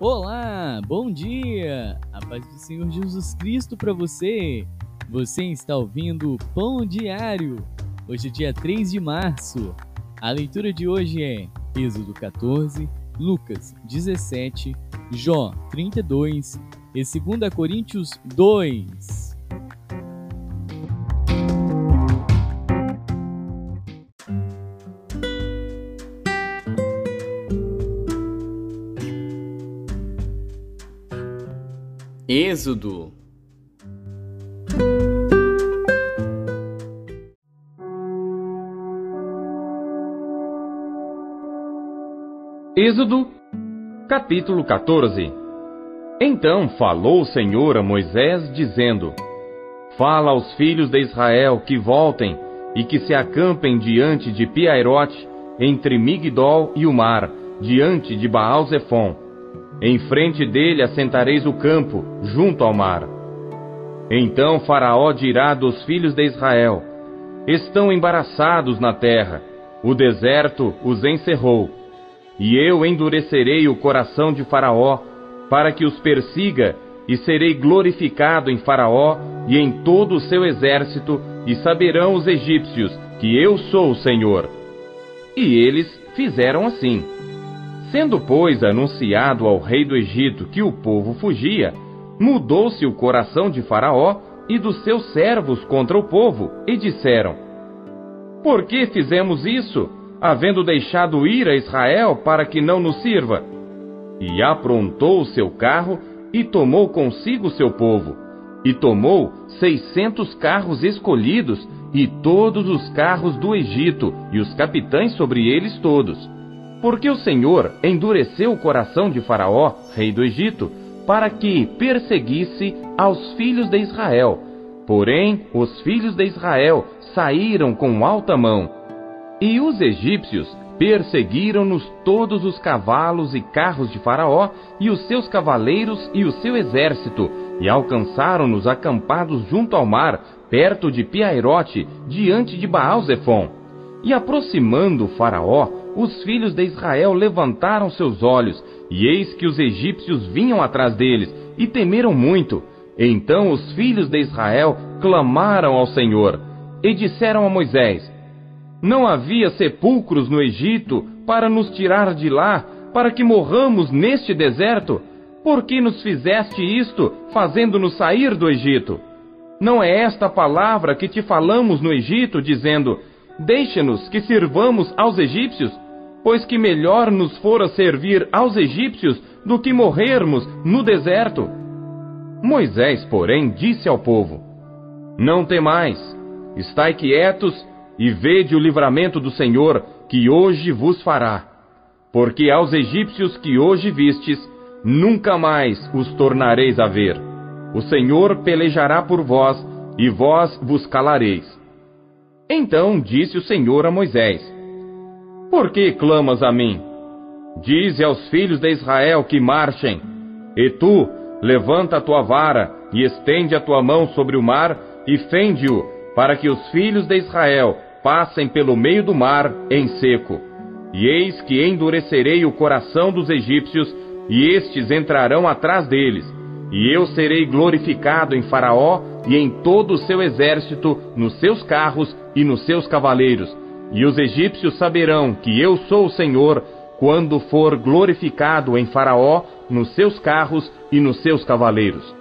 Olá, bom dia! A paz do Senhor Jesus Cristo para você! Você está ouvindo o Pão Diário. Hoje é dia 3 de março. A leitura de hoje é Êxodo 14, Lucas 17, Jó 32 e 2 Coríntios 2. Êxodo. Êxodo, capítulo 14 Então falou o Senhor a Moisés, dizendo: Fala aos filhos de Israel que voltem e que se acampem diante de Piairote, entre Migdol e o mar, diante de Baal-Zephon em frente dele assentareis o campo, junto ao mar. Então Faraó dirá dos filhos de Israel: Estão embaraçados na terra, o deserto os encerrou. E eu endurecerei o coração de Faraó, para que os persiga, e serei glorificado em Faraó e em todo o seu exército, e saberão os egípcios que eu sou o Senhor. E eles fizeram assim. Sendo, pois, anunciado ao rei do Egito que o povo fugia, mudou-se o coração de Faraó e dos seus servos contra o povo, e disseram: Por que fizemos isso, havendo deixado ir a Israel para que não nos sirva? E aprontou o seu carro e tomou consigo seu povo, e tomou seiscentos carros escolhidos e todos os carros do Egito e os capitães sobre eles todos porque o Senhor endureceu o coração de Faraó, rei do Egito, para que perseguisse aos filhos de Israel. Porém, os filhos de Israel saíram com alta mão. E os egípcios perseguiram-nos todos os cavalos e carros de Faraó, e os seus cavaleiros e o seu exército, e alcançaram-nos acampados junto ao mar, perto de Piairote, diante de Baal-Zephon. E aproximando Faraó, os filhos de Israel levantaram seus olhos, e eis que os egípcios vinham atrás deles, e temeram muito. Então os filhos de Israel clamaram ao Senhor, e disseram a Moisés: Não havia sepulcros no Egito para nos tirar de lá, para que morramos neste deserto? Por que nos fizeste isto, fazendo-nos sair do Egito? Não é esta palavra que te falamos no Egito, dizendo: Deixe-nos que sirvamos aos egípcios? Pois que melhor nos fora servir aos egípcios do que morrermos no deserto. Moisés, porém, disse ao povo: Não temais, estai quietos e vede o livramento do Senhor que hoje vos fará. Porque aos egípcios que hoje vistes, nunca mais os tornareis a ver. O Senhor pelejará por vós, e vós vos calareis. Então disse o Senhor a Moisés: por que clamas a mim? Dize aos filhos de Israel que marchem. E tu, levanta a tua vara e estende a tua mão sobre o mar e fende-o, para que os filhos de Israel passem pelo meio do mar em seco. E eis que endurecerei o coração dos egípcios, e estes entrarão atrás deles. E eu serei glorificado em Faraó e em todo o seu exército, nos seus carros e nos seus cavaleiros e os egípcios saberão que eu sou o Senhor quando for glorificado em Faraó, nos seus carros e nos seus cavaleiros.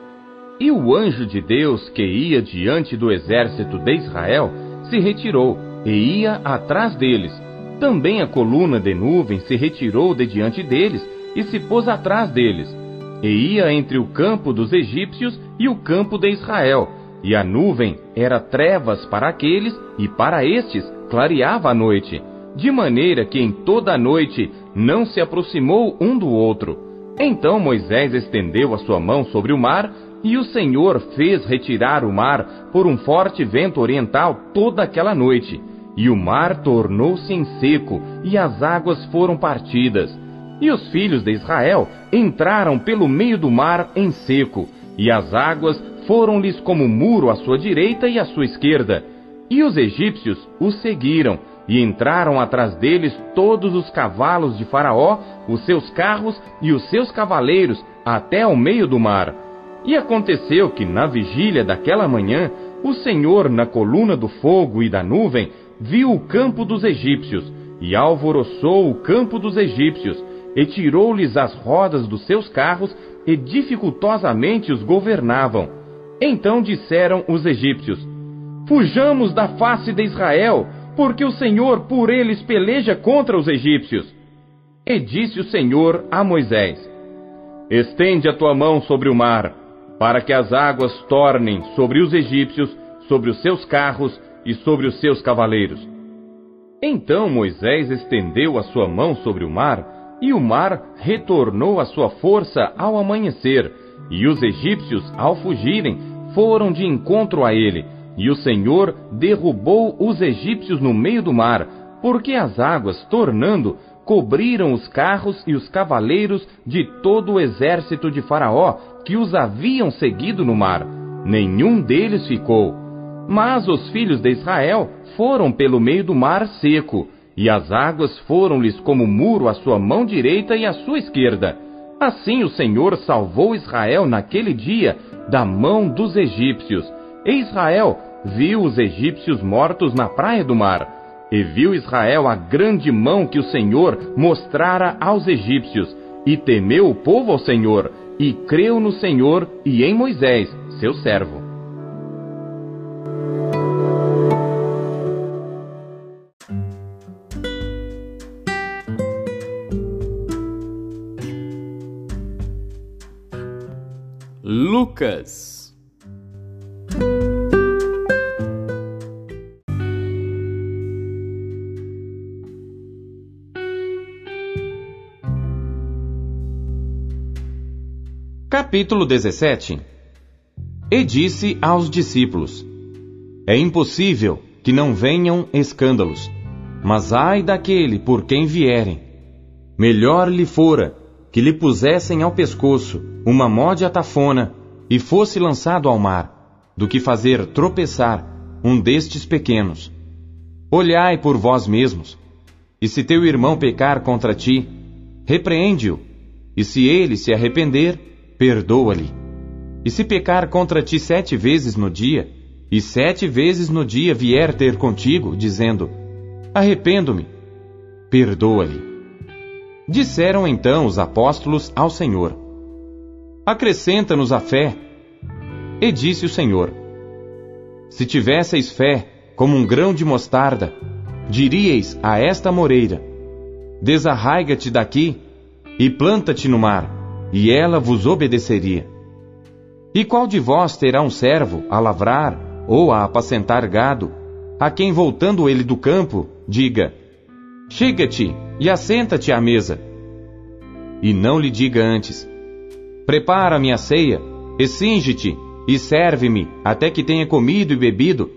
E o anjo de Deus que ia diante do exército de Israel se retirou e ia atrás deles. Também a coluna de nuvem se retirou de diante deles e se pôs atrás deles. E ia entre o campo dos egípcios e o campo de Israel. E a nuvem era trevas para aqueles e para estes clareava a noite, de maneira que em toda a noite não se aproximou um do outro. Então Moisés estendeu a sua mão sobre o mar, e o Senhor fez retirar o mar por um forte vento oriental toda aquela noite. E o mar tornou-se em seco, e as águas foram partidas. E os filhos de Israel entraram pelo meio do mar em seco, e as águas foram-lhes como muro à sua direita e à sua esquerda. E os egípcios os seguiram, e entraram atrás deles todos os cavalos de Faraó, os seus carros e os seus cavaleiros, até ao meio do mar. E aconteceu que, na vigília daquela manhã, o Senhor, na coluna do fogo e da nuvem, viu o campo dos egípcios, e alvoroçou o campo dos egípcios, e tirou-lhes as rodas dos seus carros, e dificultosamente os governavam. Então disseram os egípcios: Fujamos da face de Israel, porque o Senhor por eles peleja contra os egípcios. E disse o Senhor a Moisés: Estende a tua mão sobre o mar, para que as águas tornem sobre os egípcios, sobre os seus carros e sobre os seus cavaleiros. Então Moisés estendeu a sua mão sobre o mar, e o mar retornou à sua força ao amanhecer, e os egípcios, ao fugirem, foram de encontro a ele, e o Senhor derrubou os egípcios no meio do mar, porque as águas, tornando, cobriram os carros e os cavaleiros de todo o exército de Faraó, que os haviam seguido no mar. Nenhum deles ficou. Mas os filhos de Israel foram pelo meio do mar seco, e as águas foram-lhes como muro à sua mão direita e à sua esquerda. Assim o Senhor salvou Israel naquele dia da mão dos egípcios e Israel viu os egípcios mortos na praia do mar. E viu Israel a grande mão que o Senhor mostrara aos egípcios. E temeu o povo ao Senhor, e creu no Senhor e em Moisés, seu servo. Lucas Capítulo 17 E disse aos discípulos: É impossível que não venham escândalos, mas ai daquele por quem vierem. Melhor lhe fora que lhe pusessem ao pescoço uma mode atafona e fosse lançado ao mar, do que fazer tropeçar um destes pequenos. Olhai por vós mesmos, e se teu irmão pecar contra ti, repreende-o, e se ele se arrepender, perdoa-lhe. E se pecar contra ti sete vezes no dia, e sete vezes no dia vier ter contigo, dizendo: Arrependo-me, perdoa-lhe. Disseram então os apóstolos ao Senhor: Acrescenta-nos a fé. E disse o Senhor: Se tivesseis fé como um grão de mostarda, diríeis a esta moreira: Desarraiga-te daqui e planta-te no mar e ela vos obedeceria. E qual de vós terá um servo a lavrar ou a apacentar gado, a quem voltando ele do campo, diga: Chega-te e assenta-te à mesa? E não lhe diga antes: Prepara-me a ceia, e singe-te, e serve-me até que tenha comido e bebido,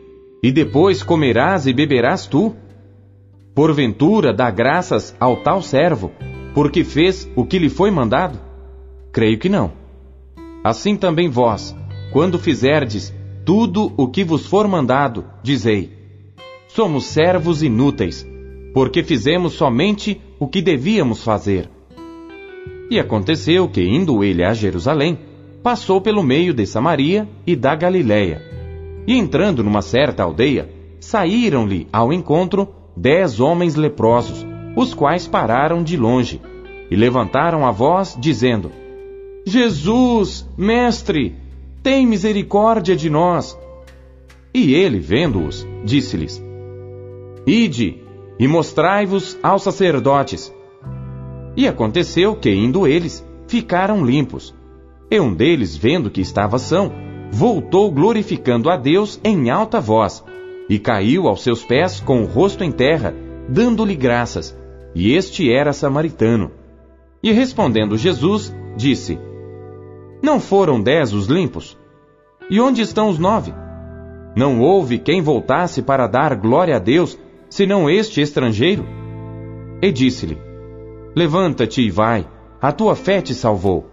e depois comerás e beberás tu? Porventura dá graças ao tal servo, porque fez o que lhe foi mandado? Creio que não. Assim também vós, quando fizerdes tudo o que vos for mandado, dizei: Somos servos inúteis, porque fizemos somente o que devíamos fazer. E aconteceu que, indo ele a Jerusalém, passou pelo meio de Samaria e da Galiléia. E entrando numa certa aldeia, saíram-lhe ao encontro dez homens leprosos, os quais pararam de longe, e levantaram a voz, dizendo: Jesus, mestre, tem misericórdia de nós. E ele, vendo-os, disse-lhes: Ide e mostrai-vos aos sacerdotes. E aconteceu que, indo eles, ficaram limpos. E um deles, vendo que estava são, voltou glorificando a Deus em alta voz, e caiu aos seus pés com o rosto em terra, dando-lhe graças. E este era samaritano. E respondendo Jesus, disse: não foram dez os limpos? E onde estão os nove? Não houve quem voltasse para dar glória a Deus, senão este estrangeiro? E disse-lhe: Levanta-te e vai, a tua fé te salvou.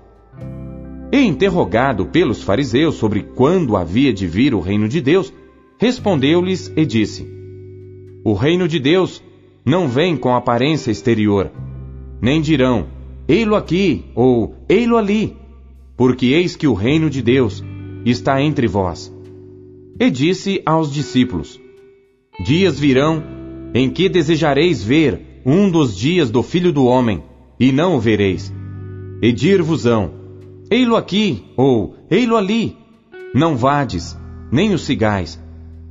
E interrogado pelos fariseus sobre quando havia de vir o reino de Deus, respondeu-lhes e disse: O reino de Deus não vem com aparência exterior, nem dirão, ei-lo aqui ou ei-lo ali, porque eis que o reino de Deus está entre vós. E disse aos discípulos: Dias virão em que desejareis ver um dos dias do Filho do Homem, e não o vereis. E dir-vos-ão: Ei-lo aqui ou ei-lo ali. Não vades, nem o sigais,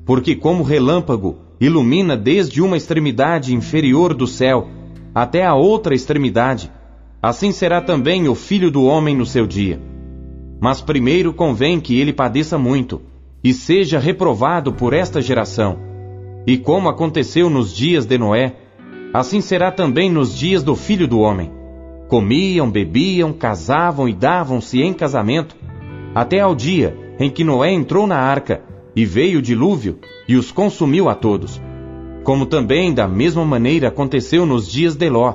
porque como relâmpago ilumina desde uma extremidade inferior do céu até a outra extremidade, assim será também o Filho do Homem no seu dia. Mas primeiro convém que ele padeça muito, e seja reprovado por esta geração. E como aconteceu nos dias de Noé, assim será também nos dias do Filho do Homem. Comiam, bebiam, casavam e davam-se em casamento, até ao dia em que Noé entrou na arca, e veio o dilúvio, e os consumiu a todos. Como também da mesma maneira aconteceu nos dias de Ló.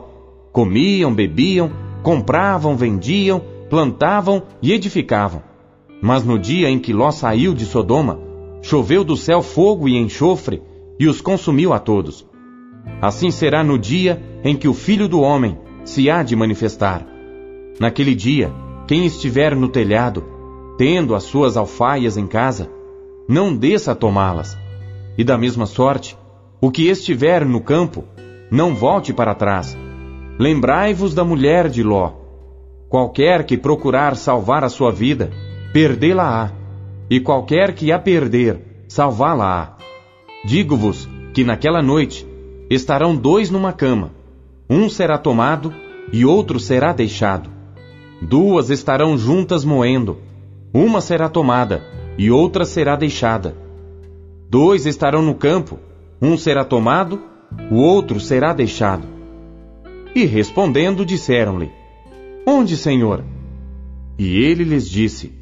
Comiam, bebiam, compravam, vendiam, plantavam e edificavam. Mas no dia em que Ló saiu de Sodoma, choveu do céu fogo e enxofre, e os consumiu a todos. Assim será no dia em que o Filho do Homem se há de manifestar. Naquele dia, quem estiver no telhado, tendo as suas alfaias em casa, não desça a tomá-las. E da mesma sorte, o que estiver no campo, não volte para trás. Lembrai-vos da mulher de Ló. Qualquer que procurar salvar a sua vida, perdê-la-á. E qualquer que a perder, salvá-la-á. Digo-vos que naquela noite estarão dois numa cama. Um será tomado e outro será deixado. Duas estarão juntas moendo. Uma será tomada e outra será deixada. Dois estarão no campo, um será tomado, o outro será deixado. E respondendo, disseram-lhe: Onde, Senhor? E ele lhes disse: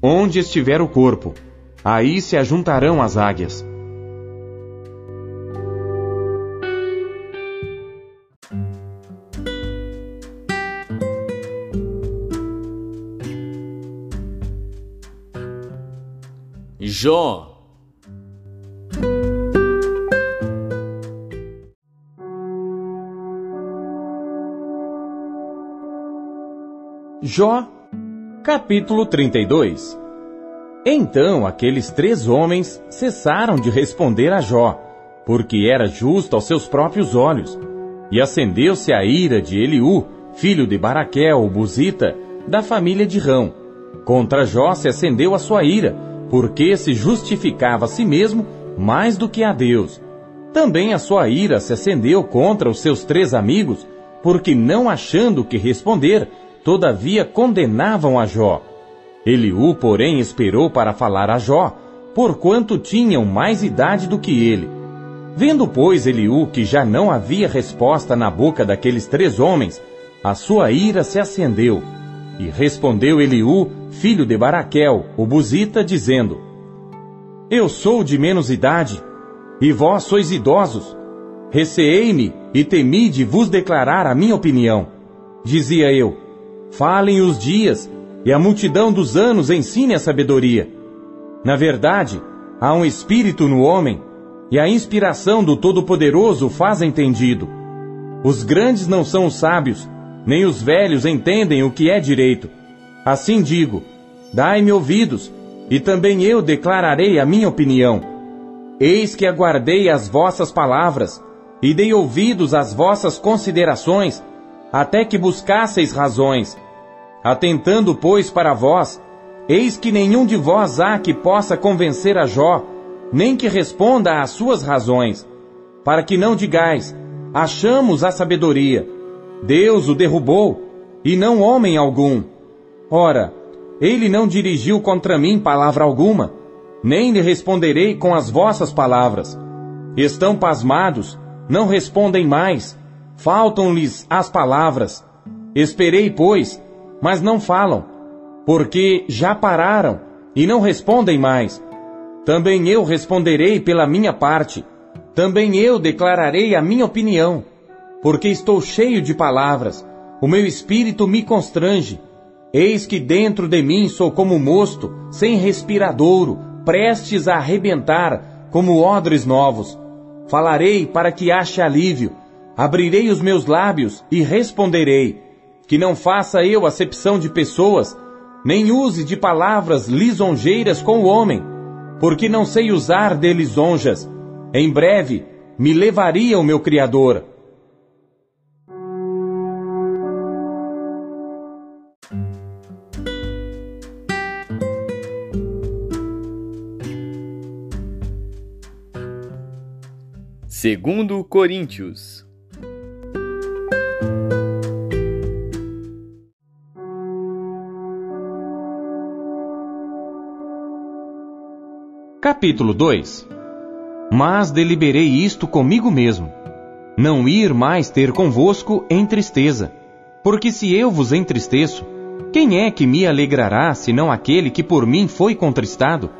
Onde estiver o corpo, aí se ajuntarão as águias. Jó. Jó, capítulo 32 Então aqueles três homens cessaram de responder a Jó, porque era justo aos seus próprios olhos. E acendeu-se a ira de Eliú, filho de Baraquel, o Buzita, da família de Rão. Contra Jó se acendeu a sua ira, porque se justificava a si mesmo mais do que a Deus. Também a sua ira se acendeu contra os seus três amigos, porque não achando que responder, todavia condenavam a Jó. Eliú, porém, esperou para falar a Jó, porquanto tinham mais idade do que ele. Vendo, pois, Eliú que já não havia resposta na boca daqueles três homens, a sua ira se acendeu. E respondeu Eliú, filho de Baraquel, o Buzita, dizendo: Eu sou de menos idade, e vós sois idosos. Receei-me e temi de vos declarar a minha opinião. Dizia eu: Falem os dias, e a multidão dos anos ensine a sabedoria. Na verdade, há um espírito no homem, e a inspiração do Todo-Poderoso faz entendido. Os grandes não são os sábios, nem os velhos entendem o que é direito. Assim digo: dai-me ouvidos, e também eu declararei a minha opinião. Eis que aguardei as vossas palavras, e dei ouvidos às vossas considerações, até que buscasseis razões. Atentando, pois, para vós, eis que nenhum de vós há que possa convencer a Jó, nem que responda às suas razões, para que não digais, achamos a sabedoria, Deus o derrubou, e não homem algum. Ora, ele não dirigiu contra mim palavra alguma, nem lhe responderei com as vossas palavras. Estão pasmados, não respondem mais, faltam-lhes as palavras. Esperei, pois, mas não falam, porque já pararam e não respondem mais. Também eu responderei pela minha parte, também eu declararei a minha opinião porque estou cheio de palavras, o meu espírito me constrange. Eis que dentro de mim sou como mosto, sem respiradouro, prestes a arrebentar, como odres novos. Falarei para que ache alívio. Abrirei os meus lábios e responderei. Que não faça eu acepção de pessoas, nem use de palavras lisonjeiras com o homem, porque não sei usar de lisonjas. Em breve me levaria o meu Criador. Segundo Coríntios. Capítulo 2 Mas deliberei isto comigo mesmo, não ir mais ter convosco em tristeza, porque se eu vos entristeço, quem é que me alegrará senão aquele que por mim foi contristado?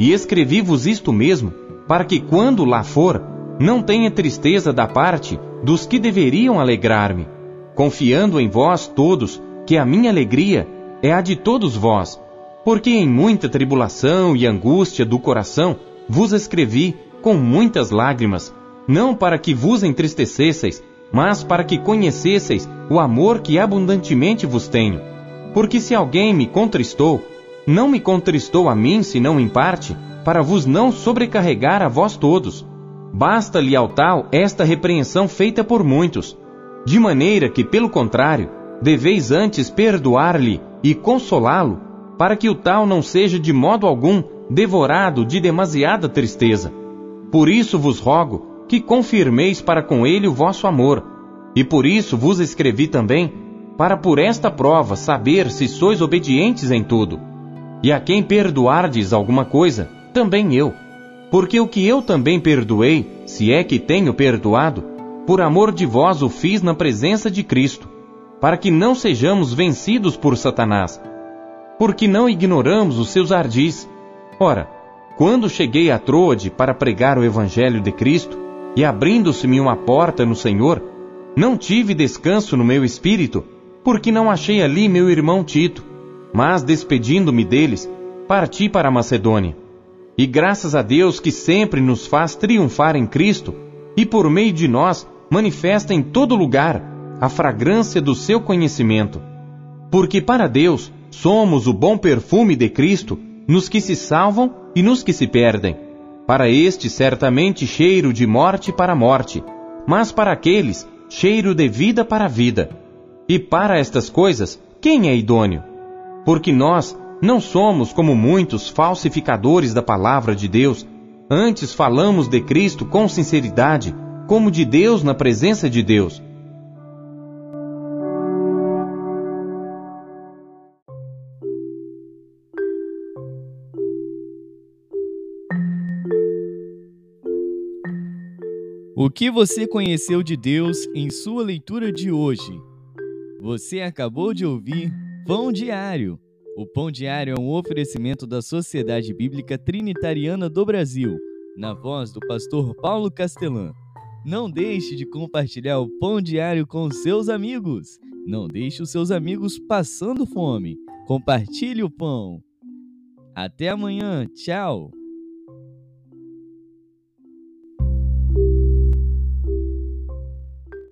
E escrevi-vos isto mesmo, para que quando lá for, não tenha tristeza da parte dos que deveriam alegrar-me, confiando em vós todos que a minha alegria é a de todos vós, porque em muita tribulação e angústia do coração vos escrevi com muitas lágrimas, não para que vos entristecesseis, mas para que conhecesseis o amor que abundantemente vos tenho. Porque se alguém me contristou, não me contristou a mim senão em parte, para vos não sobrecarregar a vós todos. Basta-lhe ao tal esta repreensão feita por muitos, de maneira que, pelo contrário, deveis antes perdoar-lhe e consolá-lo, para que o tal não seja de modo algum devorado de demasiada tristeza. Por isso vos rogo que confirmeis para com ele o vosso amor, e por isso vos escrevi também, para por esta prova saber se sois obedientes em tudo. E a quem perdoardes alguma coisa, também eu porque o que eu também perdoei, se é que tenho perdoado, por amor de vós o fiz na presença de Cristo, para que não sejamos vencidos por Satanás. Porque não ignoramos os seus ardis. Ora, quando cheguei a Troade para pregar o Evangelho de Cristo, e abrindo-se-me uma porta no Senhor, não tive descanso no meu espírito, porque não achei ali meu irmão Tito, mas despedindo-me deles, parti para a Macedônia. E graças a Deus que sempre nos faz triunfar em Cristo e por meio de nós manifesta em todo lugar a fragrância do seu conhecimento. Porque para Deus somos o bom perfume de Cristo nos que se salvam e nos que se perdem. Para este, certamente cheiro de morte para morte, mas para aqueles, cheiro de vida para vida. E para estas coisas, quem é idôneo? Porque nós não somos como muitos falsificadores da palavra de Deus, antes falamos de Cristo com sinceridade, como de Deus na presença de Deus. O que você conheceu de Deus em sua leitura de hoje? Você acabou de ouvir Pão Diário o Pão Diário é um oferecimento da Sociedade Bíblica Trinitariana do Brasil, na voz do pastor Paulo Castelã. Não deixe de compartilhar o Pão Diário com seus amigos. Não deixe os seus amigos passando fome. Compartilhe o pão. Até amanhã. Tchau.